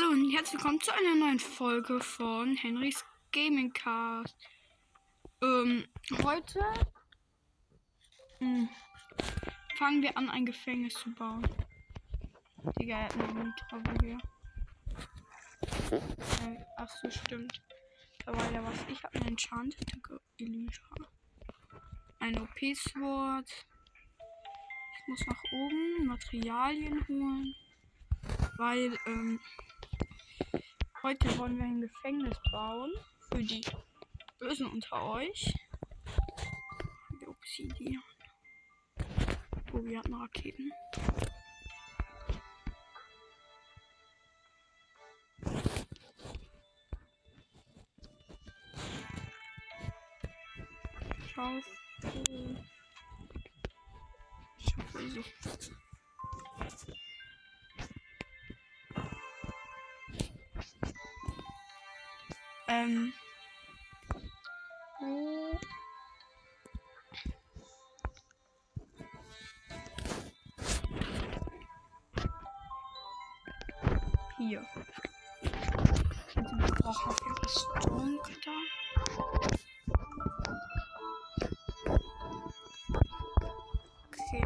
Hallo und herzlich willkommen zu einer neuen Folge von Henrys Gaming Cast. Ähm, heute mh, fangen wir an, ein Gefängnis zu bauen. Digga, er hat einen hier. Äh, ach so, stimmt. Da war ja was. Ich habe einen Enchanted Elytra. Ein OP-Sword. Ich muss nach oben Materialien holen. Weil, ähm, heute wollen wir ein Gefängnis bauen. Für die Bösen unter euch. Die Obsidian. Oh, wir hatten Raketen. Schaufel. Hier. Wir brauchen das Stoncutter. Okay.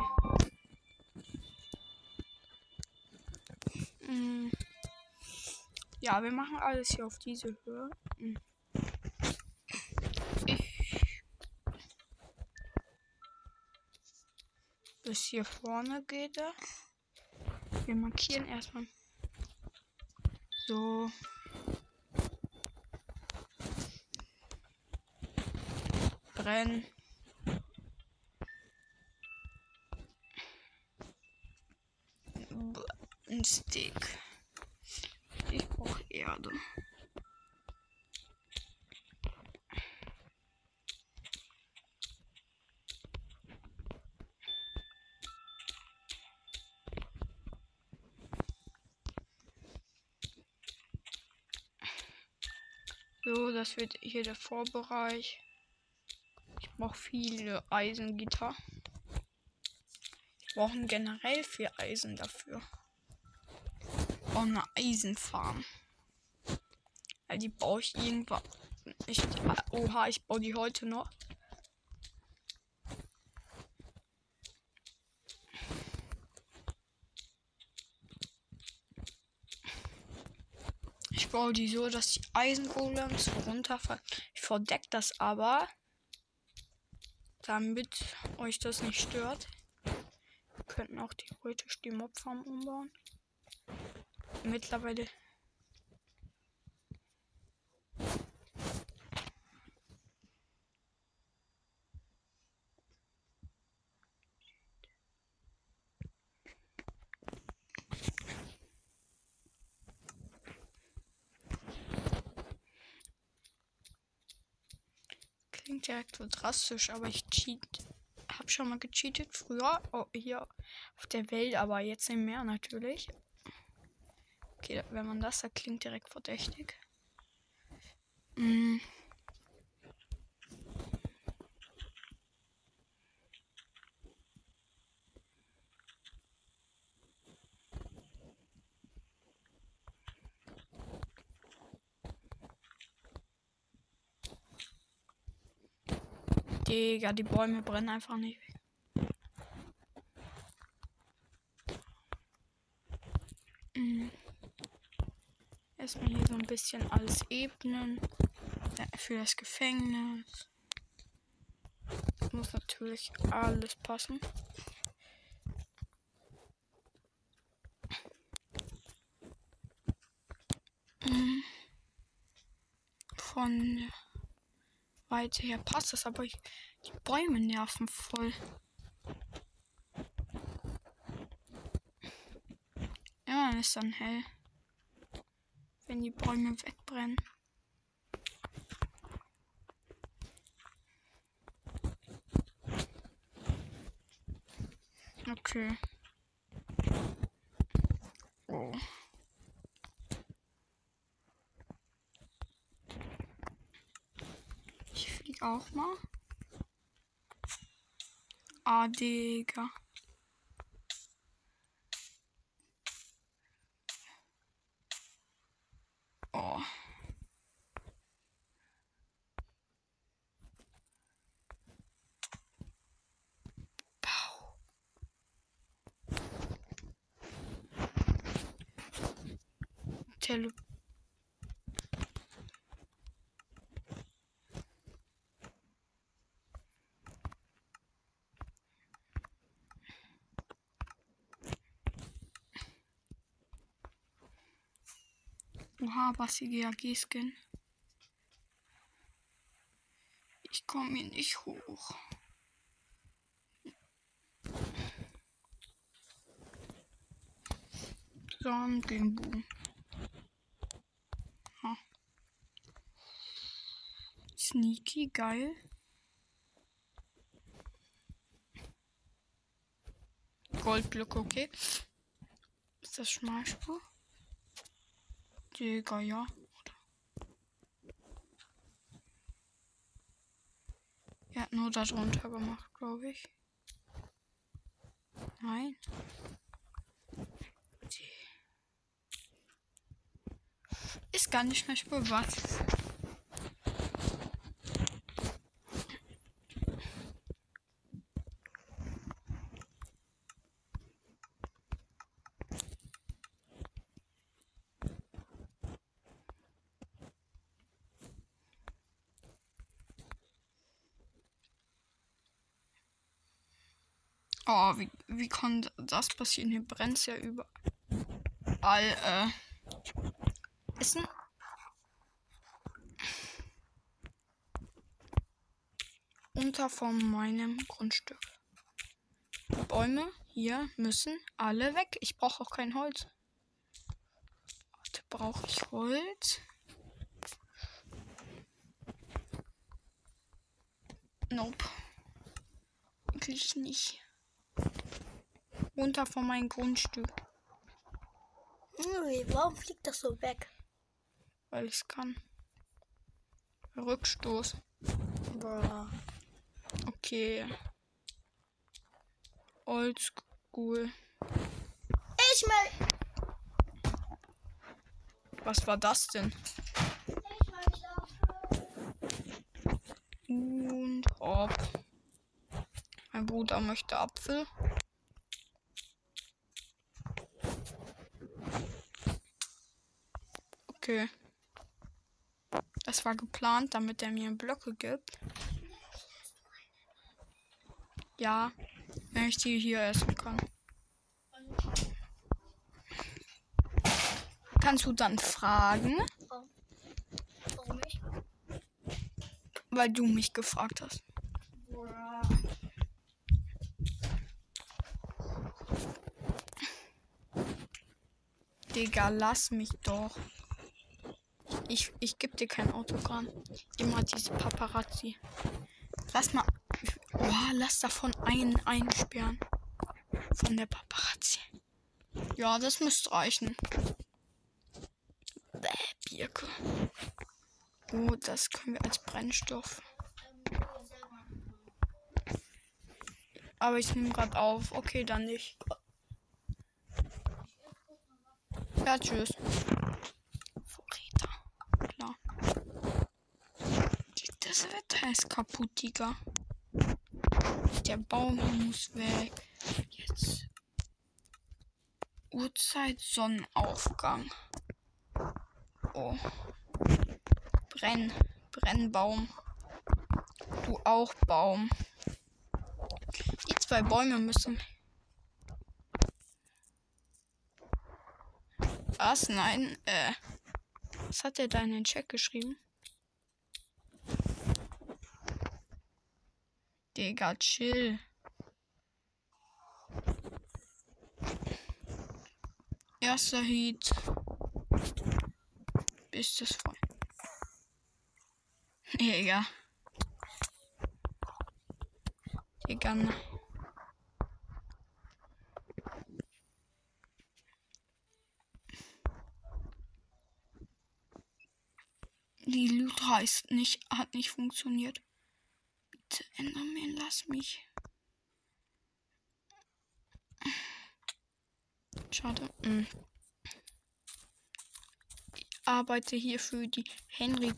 Mm. Ja, wir machen alles hier auf diese Höhe. Mm. Bis hier vorne geht er. Wir markieren erstmal so. Brennen. Ein Stick. Ich brauche Erde. Wird hier der Vorbereich. Ich brauche viele Eisengitter. Ich brauche generell viel Eisen dafür. Oh, eine Eisenfarm. Ja, die baue ich irgendwann. Ich, oha, ich baue die heute noch. Ich baue die so, dass die Eisengolems runterfallen. Ich verdecke das aber, damit euch das nicht stört. Wir könnten auch theoretisch die Mobfarm umbauen. Mittlerweile. Klingt direkt so drastisch, aber ich cheat. Hab schon mal gecheatet früher. Oh, hier auf der Welt, aber jetzt nicht mehr natürlich. Okay, wenn man das sagt, klingt direkt verdächtig. Mm. Digga, die Bäume brennen einfach nicht. Mm. Erstmal hier so ein bisschen alles ebnen. Für das Gefängnis. Muss natürlich alles passen. Mm. Von Weite her passt das, aber ich, die Bäume nerven voll. Ja, ist dann hell. Wenn die Bäume wegbrennen. Okay. Oh. Ich flieg auch mal. Ah, Digga. Oha, Bassi GAG-Skin. Ich komme hier nicht hoch. Dann gegen Boom. Ha. Sneaky, geil. Goldblöcke, okay. Ist das Schmalspur? Digga, ja. Er hat nur das runter gemacht, glaube ich. Nein. Ist gar nicht mehr spür was. Oh, wie, wie kann das passieren? Hier brennt ja überall. Äh, Essen. Unter von meinem Grundstück. Bäume hier müssen alle weg. Ich brauche auch kein Holz. Warte, brauche ich Holz? Nope. Wirklich nicht. Runter von meinem Grundstück. Warum fliegt das so weg? Weil ich es kann. Rückstoß. Boah. Okay. Oldschool. Ich mal. Was war das denn? Ich. Und hopp. Mein Bruder möchte Apfel. Okay. Das war geplant, damit er mir Blöcke gibt. Ja, wenn ich die hier essen kann. Kannst du dann fragen, Warum nicht? weil du mich gefragt hast. Digga, lass mich doch. Ich, ich geb dir kein Autogramm. Immer diese Paparazzi. Lass mal. Oh, lass davon einen einsperren. Von der Paparazzi. Ja, das müsste reichen. Bäh, Birke. Oh, das können wir als Brennstoff. Aber ich nehme gerade auf. Okay, dann nicht. Ja, tschüss. Ist kaputt, Digga. Der Baum muss weg. Jetzt. Uhrzeit Sonnenaufgang. Oh. Brenn. Brennbaum. Du auch Baum. Die zwei Bäume müssen. Was? Nein. Äh. Was hat er da in den Chat geschrieben? Digga, chill. Erster Heat. Ist es voll. Digga. Digga. Die Lutra ist nicht, hat nicht funktioniert. Enderman, lass mich. Schade. Mm. Ich arbeite hier für die Henry.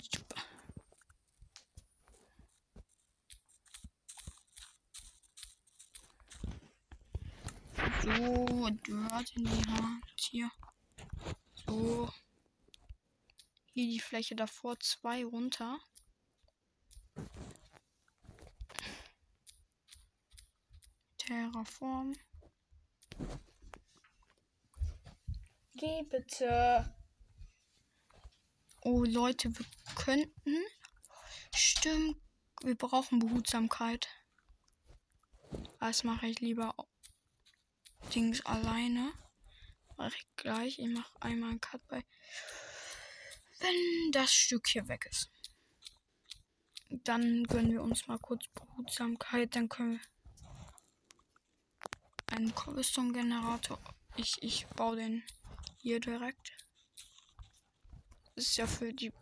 So, Dirt in die Hand. Hier. So. Hier die Fläche davor zwei runter. Terraform. Geh bitte. Oh Leute, wir könnten. Stimmt. Wir brauchen Behutsamkeit. Das mache ich lieber Dings alleine. Mache ich gleich. Ich mache einmal einen Cut bei. Wenn das Stück hier weg ist. Dann gönnen wir uns mal kurz Behutsamkeit. Dann können wir einen Cobblestone-Generator. Ich, ich baue den hier direkt. Das ist ja für die.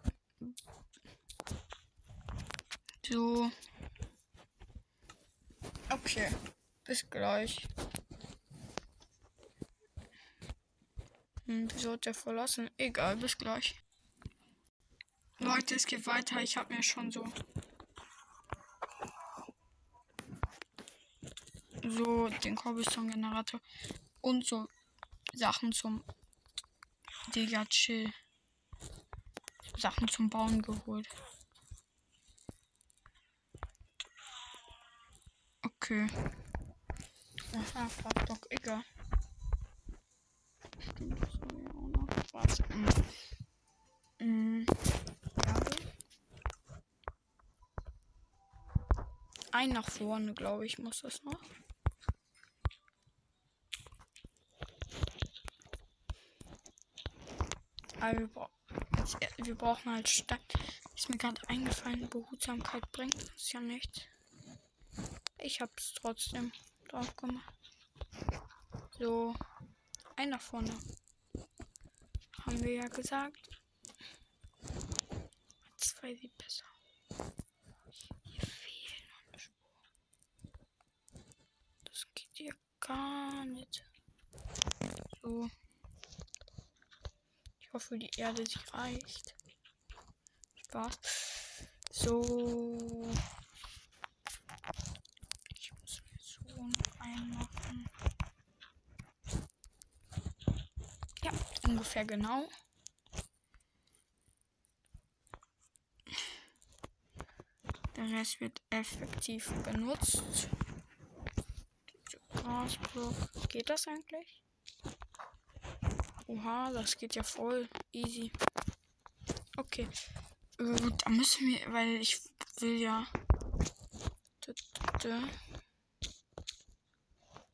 So. Okay. Bis gleich. Hm, wieso hat der verlassen? Egal, bis gleich. Leute, es geht weiter. Ich habe mir schon so. So den Cobblestone-Generator und so Sachen zum. Digga, chill. Sachen zum Bauen geholt. Okay. Aha, fuck doch, egal. Stimmt, das war ja auch noch was. Mm. Mm. Ein nach vorne, glaube ich, muss das noch. Aber wir, bra wir brauchen halt Stein. Ist mir gerade eingefallen, Behutsamkeit bringt uns ja nichts. Ich hab's trotzdem drauf gemacht. So, ein nach vorne. Haben wir ja gesagt. Zwei sieht besser. Hier fehlen noch eine Spur. Das geht hier gar nicht. So. Hoffe, die Erde, sie reicht. Spaß. So. Ich muss mir so einmachen. Ja, ungefähr genau. Der Rest wird effektiv benutzt. Grasblock. Geht das eigentlich? Oha, das geht ja voll easy. Okay. Äh, da müssen wir, weil ich will ja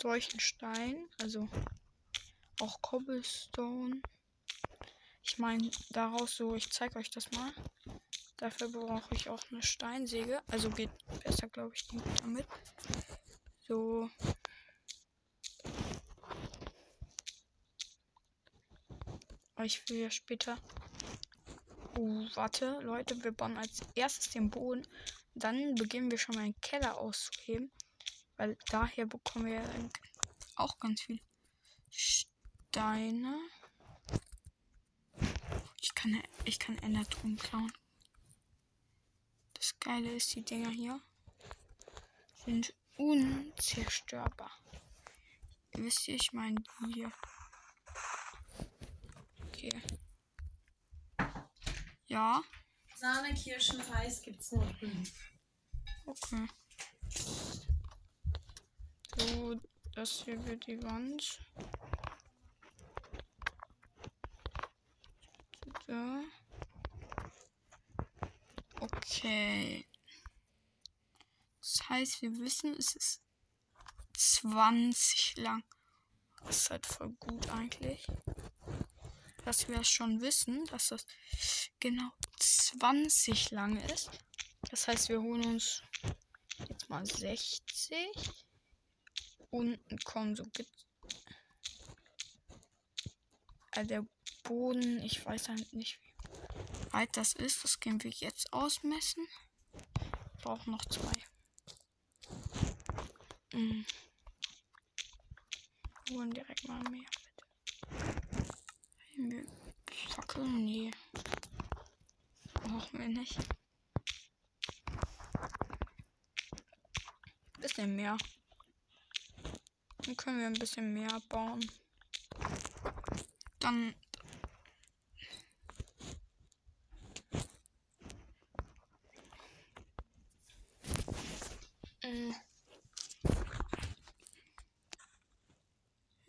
solchen Stein, also auch Cobblestone. Ich meine, daraus so, ich zeige euch das mal. Dafür brauche ich auch eine Steinsäge. Also geht besser, glaube ich, damit. So. Ich will ja später. Oh, warte, Leute, wir bauen als erstes den Boden. Dann beginnen wir schon mal einen Keller auszuheben. Weil daher bekommen wir auch ganz viel Steine. Ich kann, ich kann Enderton klauen. Das Geile ist, die Dinger hier sind unzerstörbar. Wisst ihr, ich meine hier. Okay. Ja. Sahne, Kirschen, Reis gibt's nur. Okay. So, das hier wird die Wand. So. Okay. Das heißt, wir wissen, es ist 20 lang. Das ist halt voll gut eigentlich. Dass wir schon wissen, dass das genau 20 lang ist. Das heißt, wir holen uns jetzt mal 60. Unten kommen so. Also der Boden, ich weiß halt nicht, wie weit das ist. Das können wir jetzt ausmessen. Brauchen noch zwei. Mhm. Holen direkt mal mehr, bitte. Fackeln? Nee. Brauchen wir nicht. Bisschen mehr. Dann können wir ein bisschen mehr bauen. Dann Mm.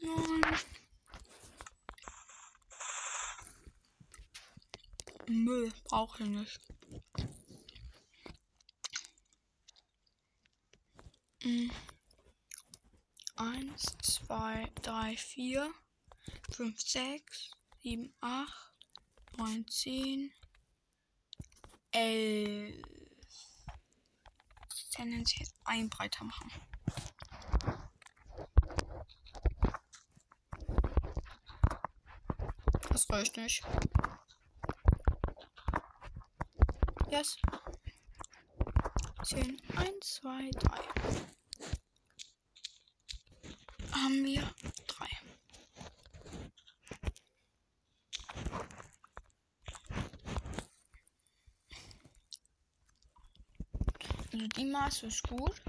Nein. Müll brauche ich nicht. Mm. Eins, zwei, drei, vier, fünf, sechs, sieben, acht, neun, zehn, elf. Tendenziell ein breiter machen. Das reicht nicht. Yes. 10, 1, 2, 3. Haben wir 3. Also die Maße ist gut.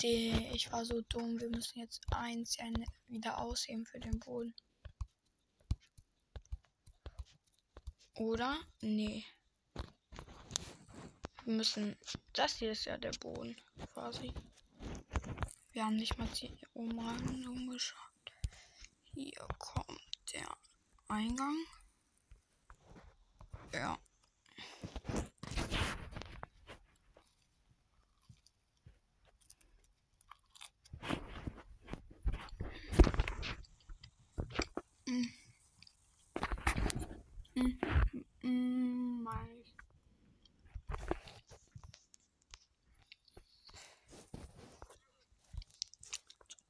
Die, ich war so dumm. Wir müssen jetzt eins wieder ausheben für den Boden. Oder? Nee. Wir müssen. Das hier ist ja der Boden, quasi. Wir haben nicht mal die Umrandung geschafft. Hier kommt der Eingang. Ja.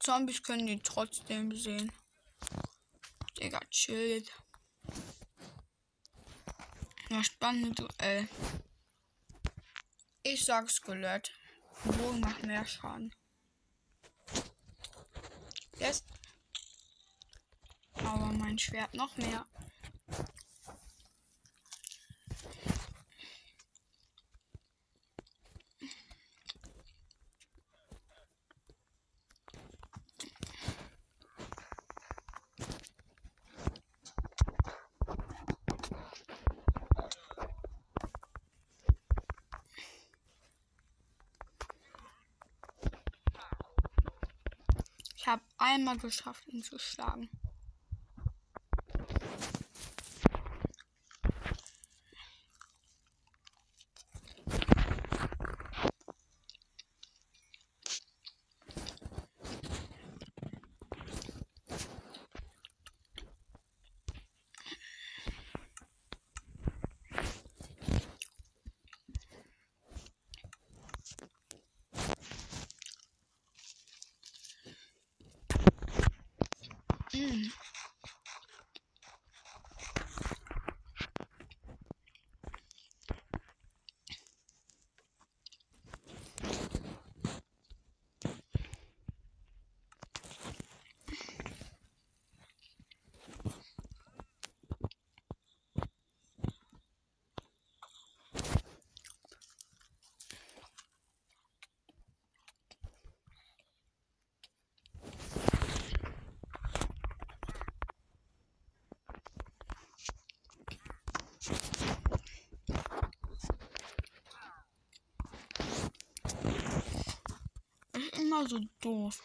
Zombies können die trotzdem sehen. Digga, chillt. Ja, spannende Duell. Ich sag Skelett. Bogen macht mehr Schaden. Yes. Aber mein Schwert noch mehr. Ich habe einmal geschafft, ihn zu schlagen. Mm. Ist immer so doof.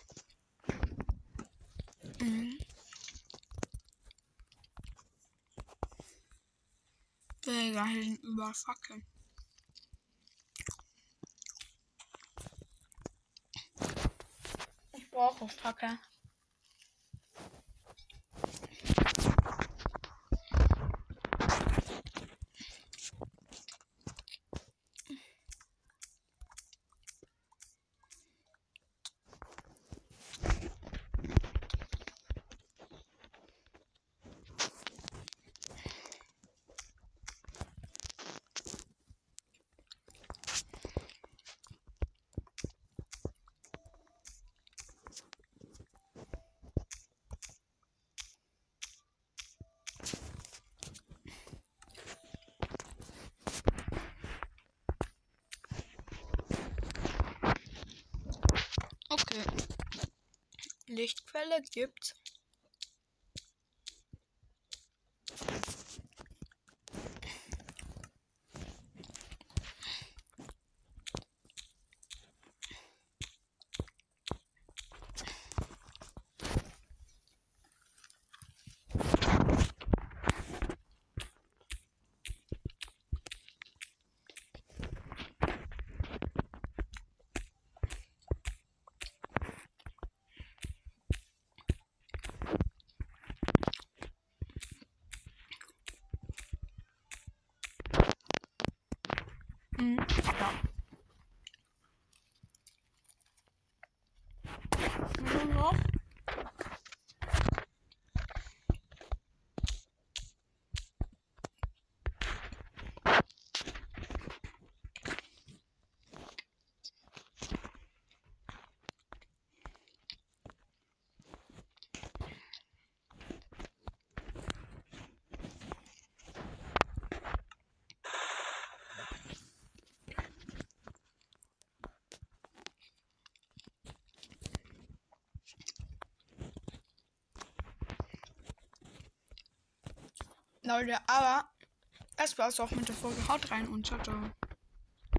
Mhm. Digga, hier sind Fackeln. Ich brauche Fackeln. Okay. Lichtquelle gibt's. Mhm. Ja. Nur noch. Leute, aber das war's auch mit der Folge. Haut rein und ciao, ciao.